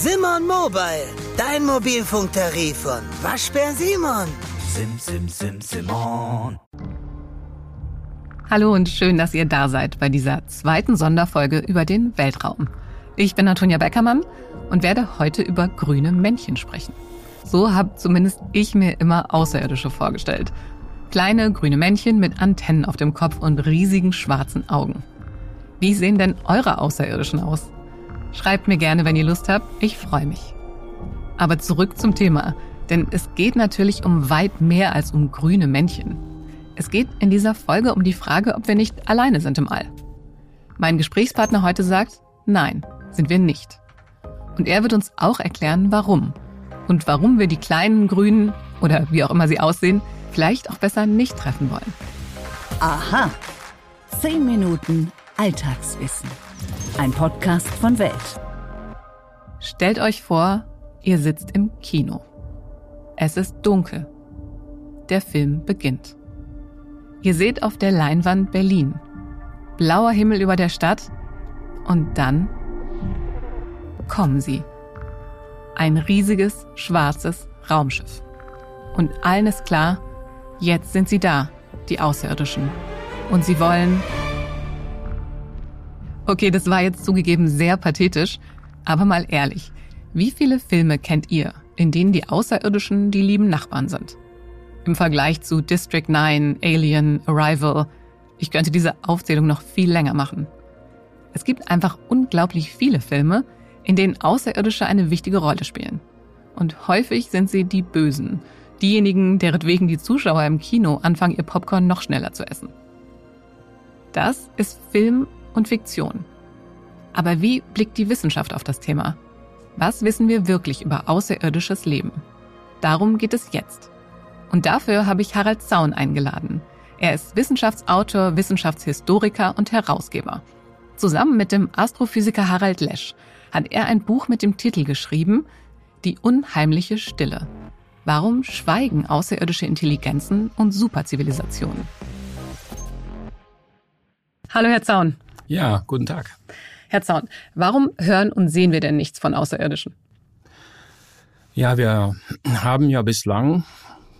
Simon Mobile, dein Mobilfunktarif von Waschbär Simon. Sim, sim, sim, Simon. Hallo und schön, dass ihr da seid bei dieser zweiten Sonderfolge über den Weltraum. Ich bin Antonia Beckermann und werde heute über grüne Männchen sprechen. So habe zumindest ich mir immer Außerirdische vorgestellt. Kleine grüne Männchen mit Antennen auf dem Kopf und riesigen schwarzen Augen. Wie sehen denn eure Außerirdischen aus? Schreibt mir gerne, wenn ihr Lust habt. Ich freue mich. Aber zurück zum Thema. Denn es geht natürlich um weit mehr als um grüne Männchen. Es geht in dieser Folge um die Frage, ob wir nicht alleine sind im All. Mein Gesprächspartner heute sagt, nein, sind wir nicht. Und er wird uns auch erklären, warum. Und warum wir die kleinen Grünen oder wie auch immer sie aussehen, vielleicht auch besser nicht treffen wollen. Aha. Zehn Minuten Alltagswissen. Ein Podcast von Welt. Stellt euch vor, ihr sitzt im Kino. Es ist dunkel. Der Film beginnt. Ihr seht auf der Leinwand Berlin. Blauer Himmel über der Stadt. Und dann kommen sie. Ein riesiges, schwarzes Raumschiff. Und allen ist klar, jetzt sind sie da, die Außerirdischen. Und sie wollen Okay, das war jetzt zugegeben sehr pathetisch, aber mal ehrlich. Wie viele Filme kennt ihr, in denen die Außerirdischen die lieben Nachbarn sind? Im Vergleich zu District 9, Alien, Arrival. Ich könnte diese Aufzählung noch viel länger machen. Es gibt einfach unglaublich viele Filme, in denen Außerirdische eine wichtige Rolle spielen. Und häufig sind sie die Bösen, diejenigen, deretwegen die Zuschauer im Kino anfangen, ihr Popcorn noch schneller zu essen. Das ist Film und Fiktion. Aber wie blickt die Wissenschaft auf das Thema? Was wissen wir wirklich über außerirdisches Leben? Darum geht es jetzt. Und dafür habe ich Harald Zaun eingeladen. Er ist Wissenschaftsautor, Wissenschaftshistoriker und Herausgeber. Zusammen mit dem Astrophysiker Harald Lesch hat er ein Buch mit dem Titel geschrieben Die unheimliche Stille. Warum schweigen außerirdische Intelligenzen und Superzivilisationen? Hallo, Herr Zaun. Ja, guten Tag. Herr Zaun, warum hören und sehen wir denn nichts von Außerirdischen? Ja, wir haben ja bislang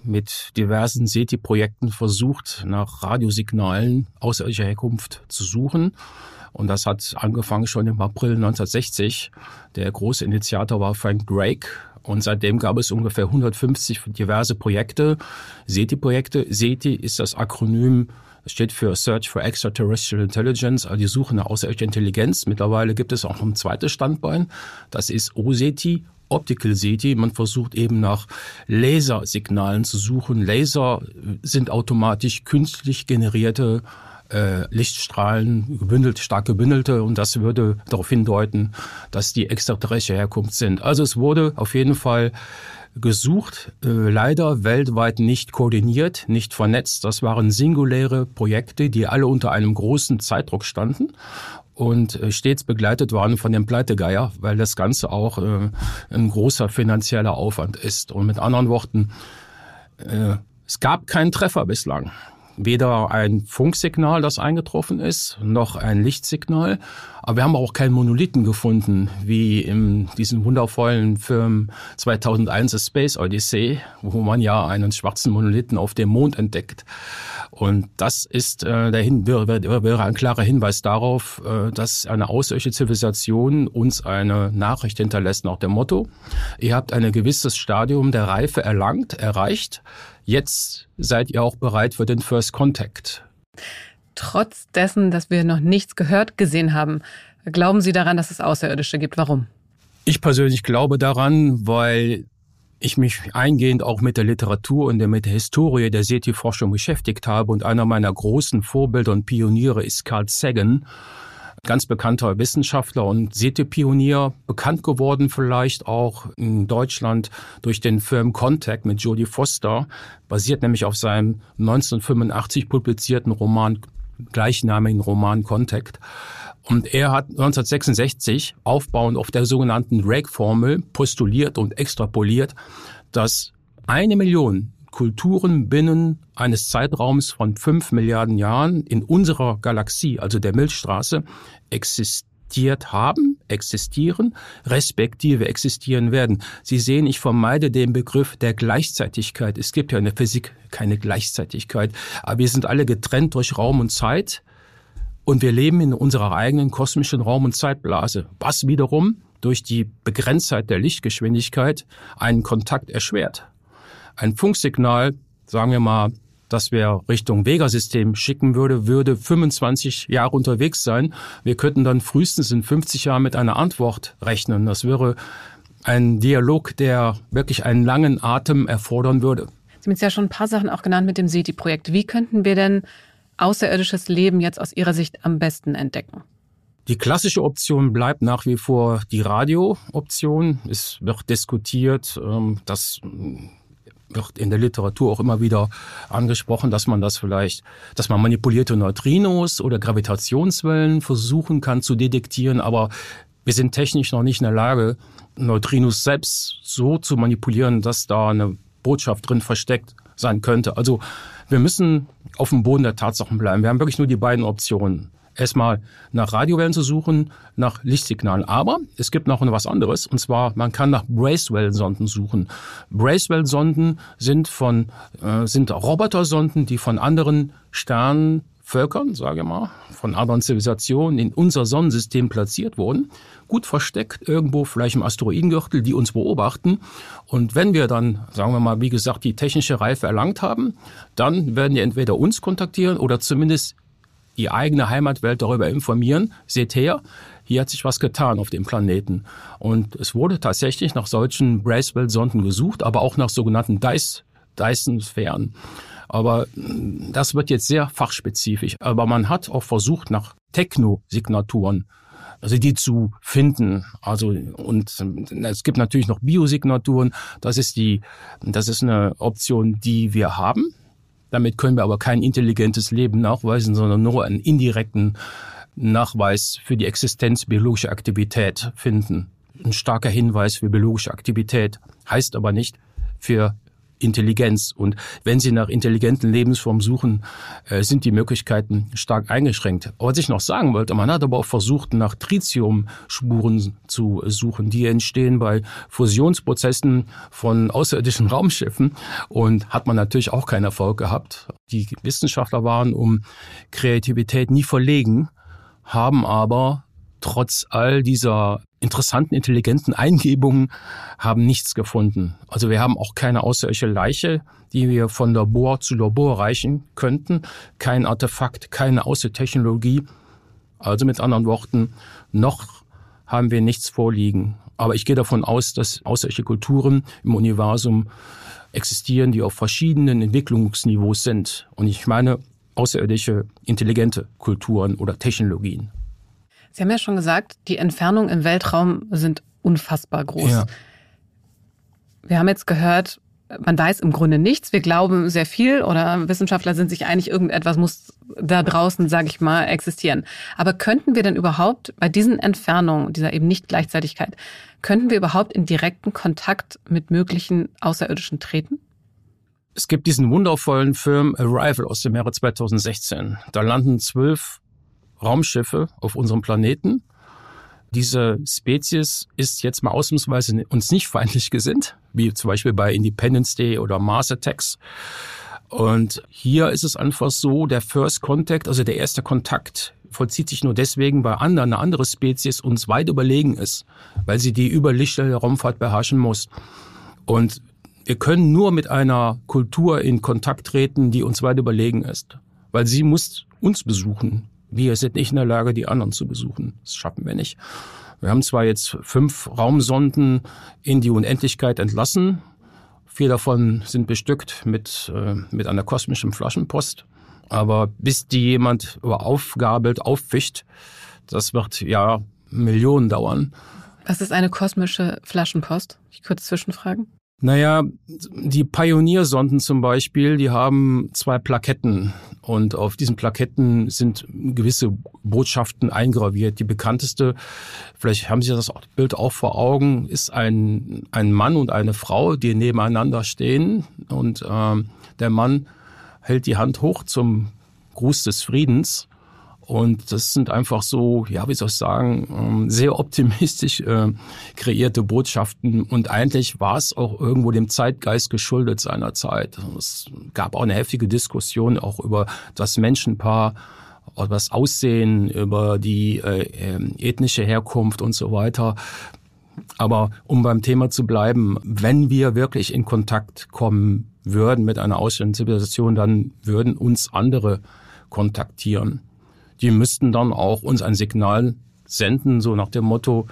mit diversen SETI-Projekten versucht, nach Radiosignalen außerirdischer Herkunft zu suchen. Und das hat angefangen schon im April 1960. Der große Initiator war Frank Drake. Und seitdem gab es ungefähr 150 diverse Projekte, SETI-Projekte. SETI ist das Akronym steht für Search for Extraterrestrial Intelligence, also die Suche nach außerirdischer Intelligenz. Mittlerweile gibt es auch ein zweites Standbein. Das ist OSETI, Optical SETI. Man versucht eben nach Lasersignalen zu suchen. Laser sind automatisch künstlich generierte äh, Lichtstrahlen, gebündelt, stark gebündelte, und das würde darauf hindeuten, dass die extraterrestre Herkunft sind. Also es wurde auf jeden Fall gesucht, äh, leider weltweit nicht koordiniert, nicht vernetzt. Das waren singuläre Projekte, die alle unter einem großen Zeitdruck standen und äh, stets begleitet waren von dem Pleitegeier, weil das Ganze auch äh, ein großer finanzieller Aufwand ist. Und mit anderen Worten, äh, es gab keinen Treffer bislang weder ein Funksignal, das eingetroffen ist, noch ein Lichtsignal. Aber wir haben auch keinen Monolithen gefunden, wie in diesem wundervollen Film 2001 A Space Odyssey, wo man ja einen schwarzen Monolithen auf dem Mond entdeckt. Und das ist äh, der Hin wäre, wäre ein klarer Hinweis darauf, äh, dass eine außerirdische Zivilisation uns eine Nachricht hinterlässt nach dem Motto, ihr habt ein gewisses Stadium der Reife erlangt, erreicht, Jetzt seid ihr auch bereit für den First Contact. Trotz dessen, dass wir noch nichts gehört, gesehen haben, glauben Sie daran, dass es Außerirdische gibt? Warum? Ich persönlich glaube daran, weil ich mich eingehend auch mit der Literatur und mit der Historie der SETI-Forschung beschäftigt habe und einer meiner großen Vorbilder und Pioniere ist Carl Sagan ganz bekannter Wissenschaftler und SETI-Pionier, bekannt geworden vielleicht auch in Deutschland durch den Film Contact mit Jodie Foster, basiert nämlich auf seinem 1985 publizierten Roman, gleichnamigen Roman Contact. Und er hat 1966 aufbauend auf der sogenannten Drake-Formel postuliert und extrapoliert, dass eine Million Kulturen binnen eines Zeitraums von fünf Milliarden Jahren in unserer Galaxie, also der Milchstraße, existiert haben, existieren, respektive existieren werden. Sie sehen, ich vermeide den Begriff der Gleichzeitigkeit. Es gibt ja in der Physik keine Gleichzeitigkeit, aber wir sind alle getrennt durch Raum und Zeit und wir leben in unserer eigenen kosmischen Raum- und Zeitblase, was wiederum durch die Begrenztheit der Lichtgeschwindigkeit einen Kontakt erschwert. Ein Funksignal, sagen wir mal das wir Richtung Vega-System schicken würde, würde 25 Jahre unterwegs sein. Wir könnten dann frühestens in 50 Jahren mit einer Antwort rechnen. Das wäre ein Dialog, der wirklich einen langen Atem erfordern würde. Sie haben jetzt ja schon ein paar Sachen auch genannt mit dem SETI-Projekt. Wie könnten wir denn außerirdisches Leben jetzt aus Ihrer Sicht am besten entdecken? Die klassische Option bleibt nach wie vor die Radio-Option. Es wird diskutiert, ähm, dass wird in der Literatur auch immer wieder angesprochen, dass man das vielleicht, dass man manipulierte Neutrinos oder Gravitationswellen versuchen kann zu detektieren, aber wir sind technisch noch nicht in der Lage, Neutrinos selbst so zu manipulieren, dass da eine Botschaft drin versteckt sein könnte. Also wir müssen auf dem Boden der Tatsachen bleiben. Wir haben wirklich nur die beiden Optionen erstmal nach Radiowellen zu suchen, nach Lichtsignalen. Aber es gibt noch was anderes, und zwar man kann nach Bracewell-Sonden suchen. Bracewell-Sonden sind von äh, sind Robotersonden, die von anderen Sternen sage ich mal, von anderen Zivilisationen in unser Sonnensystem platziert wurden, gut versteckt irgendwo vielleicht im Asteroidengürtel, die uns beobachten. Und wenn wir dann, sagen wir mal, wie gesagt, die technische Reife erlangt haben, dann werden die entweder uns kontaktieren oder zumindest die eigene Heimatwelt darüber informieren. Seht her, hier hat sich was getan auf dem Planeten. Und es wurde tatsächlich nach solchen Bracewell-Sonden gesucht, aber auch nach sogenannten Dyson-Sphären. Aber mm, das wird jetzt sehr fachspezifisch. Aber man hat auch versucht, nach Techno-Signaturen also die zu finden. Also und es gibt natürlich noch Biosignaturen. Das ist die, das ist eine Option, die wir haben. Damit können wir aber kein intelligentes Leben nachweisen, sondern nur einen indirekten Nachweis für die Existenz biologischer Aktivität finden. Ein starker Hinweis für biologische Aktivität heißt aber nicht für Intelligenz. Und wenn Sie nach intelligenten Lebensformen suchen, äh, sind die Möglichkeiten stark eingeschränkt. Was ich noch sagen wollte, man hat aber auch versucht, nach Tritiumspuren zu suchen. Die entstehen bei Fusionsprozessen von außerirdischen Raumschiffen und hat man natürlich auch keinen Erfolg gehabt. Die Wissenschaftler waren um Kreativität nie verlegen, haben aber trotz all dieser interessanten, intelligenten Eingebungen haben nichts gefunden. Also wir haben auch keine außerirdische Leiche, die wir von Labor zu Labor reichen könnten. Kein Artefakt, keine Außertechnologie. Also mit anderen Worten, noch haben wir nichts vorliegen. Aber ich gehe davon aus, dass außerirdische Kulturen im Universum existieren, die auf verschiedenen Entwicklungsniveaus sind. Und ich meine außerirdische, intelligente Kulturen oder Technologien. Sie haben ja schon gesagt, die Entfernungen im Weltraum sind unfassbar groß. Ja. Wir haben jetzt gehört, man weiß im Grunde nichts. Wir glauben sehr viel oder Wissenschaftler sind sich einig, irgendetwas muss da draußen, sage ich mal, existieren. Aber könnten wir denn überhaupt bei diesen Entfernungen, dieser eben Nicht-Gleichzeitigkeit, könnten wir überhaupt in direkten Kontakt mit möglichen Außerirdischen treten? Es gibt diesen wundervollen Film Arrival aus dem Jahre 2016. Da landen zwölf Raumschiffe auf unserem Planeten. Diese Spezies ist jetzt mal ausnahmsweise uns nicht feindlich gesinnt, wie zum Beispiel bei Independence Day oder Mars Attacks. Und hier ist es einfach so, der First Contact, also der erste Kontakt, vollzieht sich nur deswegen, weil andere, eine andere Spezies uns weit überlegen ist, weil sie die überlichtete Raumfahrt beherrschen muss. Und wir können nur mit einer Kultur in Kontakt treten, die uns weit überlegen ist, weil sie muss uns besuchen. Wir sind nicht in der Lage, die anderen zu besuchen. Das schaffen wir nicht. Wir haben zwar jetzt fünf Raumsonden in die Unendlichkeit entlassen. Vier davon sind bestückt mit, äh, mit einer kosmischen Flaschenpost. Aber bis die jemand aufgabelt, auffischt, das wird ja Millionen dauern. Was ist eine kosmische Flaschenpost? Ich kurz zwischenfragen. Naja, die Pioniersonden zum Beispiel, die haben zwei Plaketten und auf diesen Plaketten sind gewisse Botschaften eingraviert. Die bekannteste, vielleicht haben Sie das Bild auch vor Augen, ist ein, ein Mann und eine Frau, die nebeneinander stehen und äh, der Mann hält die Hand hoch zum Gruß des Friedens Und das sind einfach so, ja, wie soll ich sagen, ähm, sehr optimistisch äh, kreierte Botschaften. Und eigentlich war es auch irgendwo dem Zeitgeist geschuldet seiner Zeit. Es gab auch eine heftige Diskussion auch über das Menschenpaar, über das Aussehen, über die äh, ähm, ethnische Herkunft und so weiter. Aber um beim Thema zu bleiben, wenn wir wirklich in Kontakt kommen würden mit einer ausländischen Zivilisation, dann würden uns andere kontaktieren die müssten dann auch uns ein Signal senden, so nach dem Motto,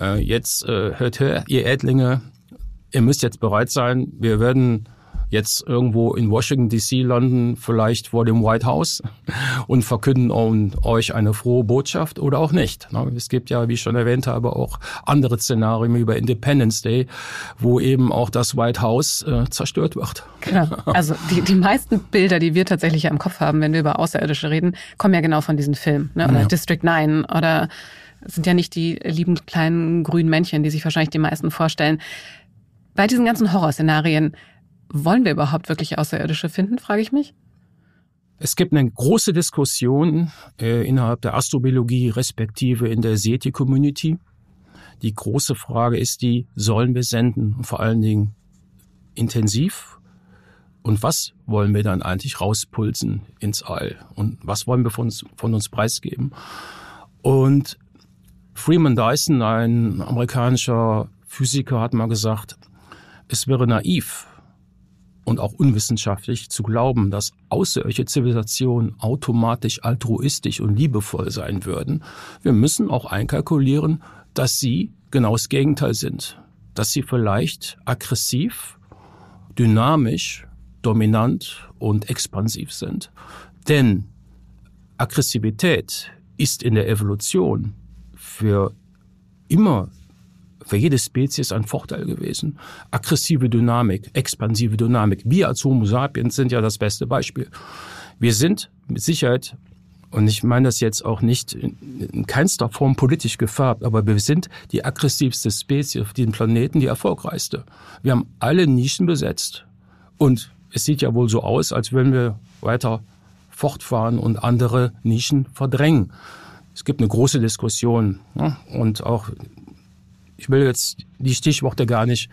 äh, jetzt äh, hört her, ihr Ädlinge, ihr müsst jetzt bereit sein, wir werden jetzt irgendwo in Washington DC landen, vielleicht vor dem White House und verkünden euch eine frohe Botschaft oder auch nicht. Es gibt ja, wie ich schon erwähnt habe, auch andere Szenarien über Independence Day, wo eben auch das White House äh, zerstört wird. Genau. Also die, die meisten Bilder, die wir tatsächlich ja im Kopf haben, wenn wir über Außerirdische reden, kommen ja genau von diesen Filmen. Ne? Oder ja. District 9 oder sind ja nicht die lieben kleinen grünen Männchen, die sich wahrscheinlich die meisten vorstellen. Bei diesen ganzen Horrorszenarien, wollen wir überhaupt wirklich Außerirdische finden, frage ich mich. Es gibt eine große Diskussion äh, innerhalb der Astrobiologie respektive in der SETI-Community. Die große Frage ist die, sollen wir senden? Und vor allen Dingen intensiv. Und was wollen wir dann eigentlich rauspulsen ins All? Und was wollen wir von uns, von uns preisgeben? Und Freeman Dyson, ein amerikanischer Physiker, hat mal gesagt, es wäre naiv, und auch unwissenschaftlich zu glauben, dass außerirdische Zivilisationen automatisch altruistisch und liebevoll sein würden. Wir müssen auch einkalkulieren, dass sie genau das Gegenteil sind. Dass sie vielleicht aggressiv, dynamisch, dominant und expansiv sind. Denn Aggressivität ist in der Evolution für immer für jede Spezies ein Vorteil gewesen. Aggressive Dynamik, expansive Dynamik. Wir als Homo sapiens sind ja das beste Beispiel. Wir sind mit Sicherheit, und ich meine das jetzt auch nicht in keinster Form politisch gefärbt, aber wir sind die aggressivste Spezies auf diesem Planeten, die erfolgreichste. Wir haben alle Nischen besetzt. Und es sieht ja wohl so aus, als würden wir weiter fortfahren und andere Nischen verdrängen. Es gibt eine große Diskussion ja, und auch ich will jetzt die Stichworte gar nicht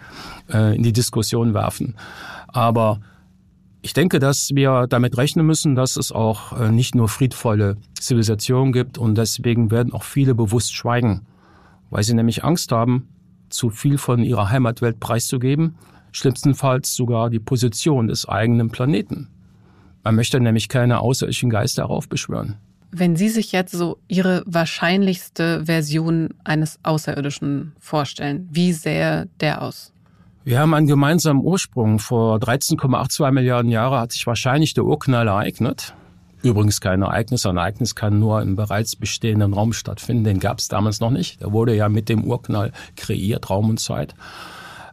äh, in die Diskussion werfen. Aber ich denke, dass wir damit rechnen müssen, dass es auch äh, nicht nur friedvolle Zivilisationen gibt und deswegen werden auch viele bewusst schweigen, weil sie nämlich Angst haben, zu viel von ihrer Heimatwelt preiszugeben, schlimmstenfalls sogar die Position des eigenen Planeten. Man möchte nämlich keine außerirdischen Geister heraufbeschwören. Wenn Sie sich jetzt so Ihre wahrscheinlichste Version eines Außerirdischen vorstellen, wie sähe der aus? Wir haben einen gemeinsamen Ursprung. Vor 13,82 Milliarden Jahren hat sich wahrscheinlich der Urknall ereignet. Übrigens kein Ereignis. Ein Ereignis kann nur im bereits bestehenden Raum stattfinden. Den gab es damals noch nicht. Der wurde ja mit dem Urknall kreiert, Raum und Zeit.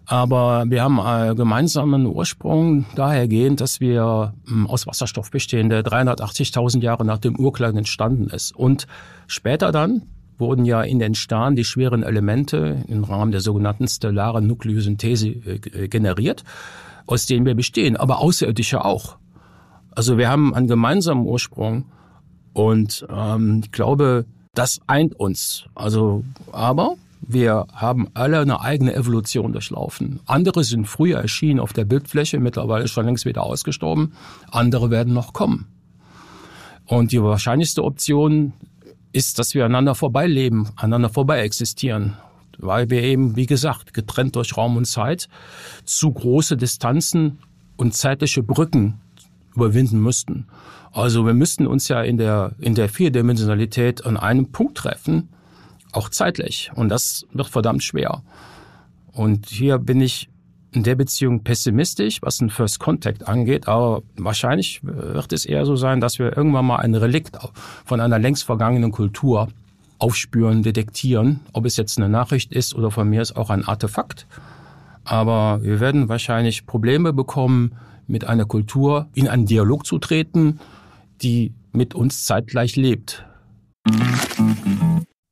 Aber wir haben einen gemeinsamen Ursprung dahergehend, dass wir hm, aus Wasserstoff bestehen, der 380.000 Jahre nach dem Urknall entstanden ist. Und später dann wurden ja in den Sternen die schweren Elemente im Rahmen der sogenannten stellaren Nukleosynthese äh, generiert, aus denen wir bestehen, aber außerirdische auch. Also wir haben einen gemeinsamen Ursprung und ähm, ich glaube, das eint uns. Also, aber wir haben alle eine eigene Evolution durchlaufen. Andere sind früher erschienen auf der Bildfläche, mittlerweile schon längst wieder ausgestorben. Andere werden noch kommen. Und die wahrscheinlichste Option ist, dass wir aneinander vorbeileben, aneinander vorbei existieren. Weil wir eben, wie gesagt, getrennt durch Raum und Zeit zu große Distanzen und zeitliche Brücken überwinden müssten. Also wir müssten uns ja in der, in der Vierdimensionalität an einem Punkt treffen, auch zeitlich. Und das wird verdammt schwer. Und hier bin ich in der Beziehung pessimistisch, was den First Contact angeht, aber wahrscheinlich wird es eher so sein, dass wir irgendwann mal ein Relikt von einer längst vergangenen Kultur aufspüren, detektieren, ob es jetzt eine Nachricht ist oder von mir ist auch ein Artefakt. Aber wir werden wahrscheinlich Probleme bekommen, mit einer Kultur in einen Dialog zu treten, die mit uns zeitgleich lebt.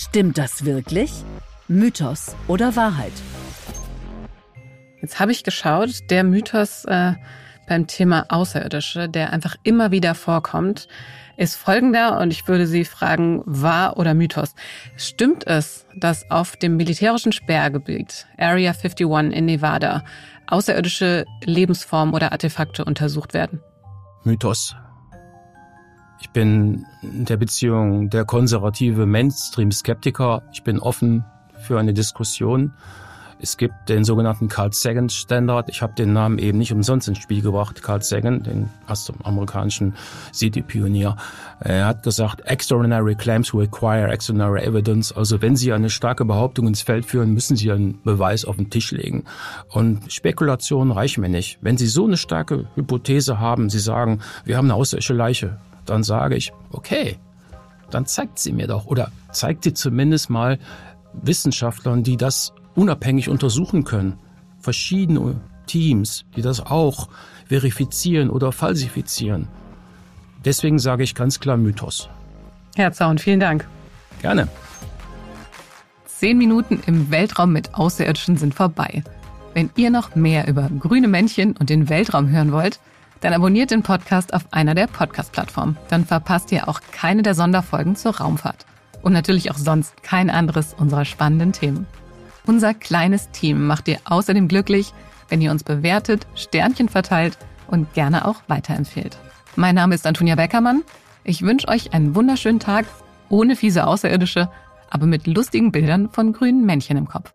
Stimmt das wirklich? Mythos oder Wahrheit? Jetzt habe ich geschaut, der Mythos äh, beim Thema Außerirdische, der einfach immer wieder vorkommt, ist folgender und ich würde Sie fragen, wahr oder Mythos? Stimmt es, dass auf dem militärischen Sperrgebiet Area 51 in Nevada außerirdische Lebensformen oder Artefakte untersucht werden? Mythos. Ich bin in der Beziehung der konservative Mainstream-Skeptiker. Ich bin offen für eine Diskussion. Es gibt den sogenannten Carl Sagan Standard. Ich habe den Namen eben nicht umsonst ins Spiel gebracht. Carl Sagan, den amerikanischen City-Pionier. Er hat gesagt, extraordinary claims require extraordinary evidence. Also wenn Sie eine starke Behauptung ins Feld führen, müssen Sie einen Beweis auf den Tisch legen. Und Spekulationen reichen mir nicht. Wenn Sie so eine starke Hypothese haben, Sie sagen, wir haben eine außerirdische Leiche, dann sage ich, okay, dann zeigt sie mir doch oder zeigt sie zumindest mal Wissenschaftlern, die das unabhängig untersuchen können. Verschiedene Teams, die das auch verifizieren oder falsifizieren. Deswegen sage ich ganz klar Mythos. Herr Zaun, vielen Dank. Gerne. Zehn Minuten im Weltraum mit Außerirdischen sind vorbei. Wenn ihr noch mehr über grüne Männchen und den Weltraum hören wollt, dann abonniert den Podcast auf einer der Podcast-Plattformen. Dann verpasst ihr auch keine der Sonderfolgen zur Raumfahrt. Und natürlich auch sonst kein anderes unserer spannenden Themen. Unser kleines Team macht ihr außerdem glücklich, wenn ihr uns bewertet, Sternchen verteilt und gerne auch weiterempfehlt. Mein Name ist Antonia Beckermann. Ich wünsche euch einen wunderschönen Tag ohne fiese Außerirdische, aber mit lustigen Bildern von grünen Männchen im Kopf.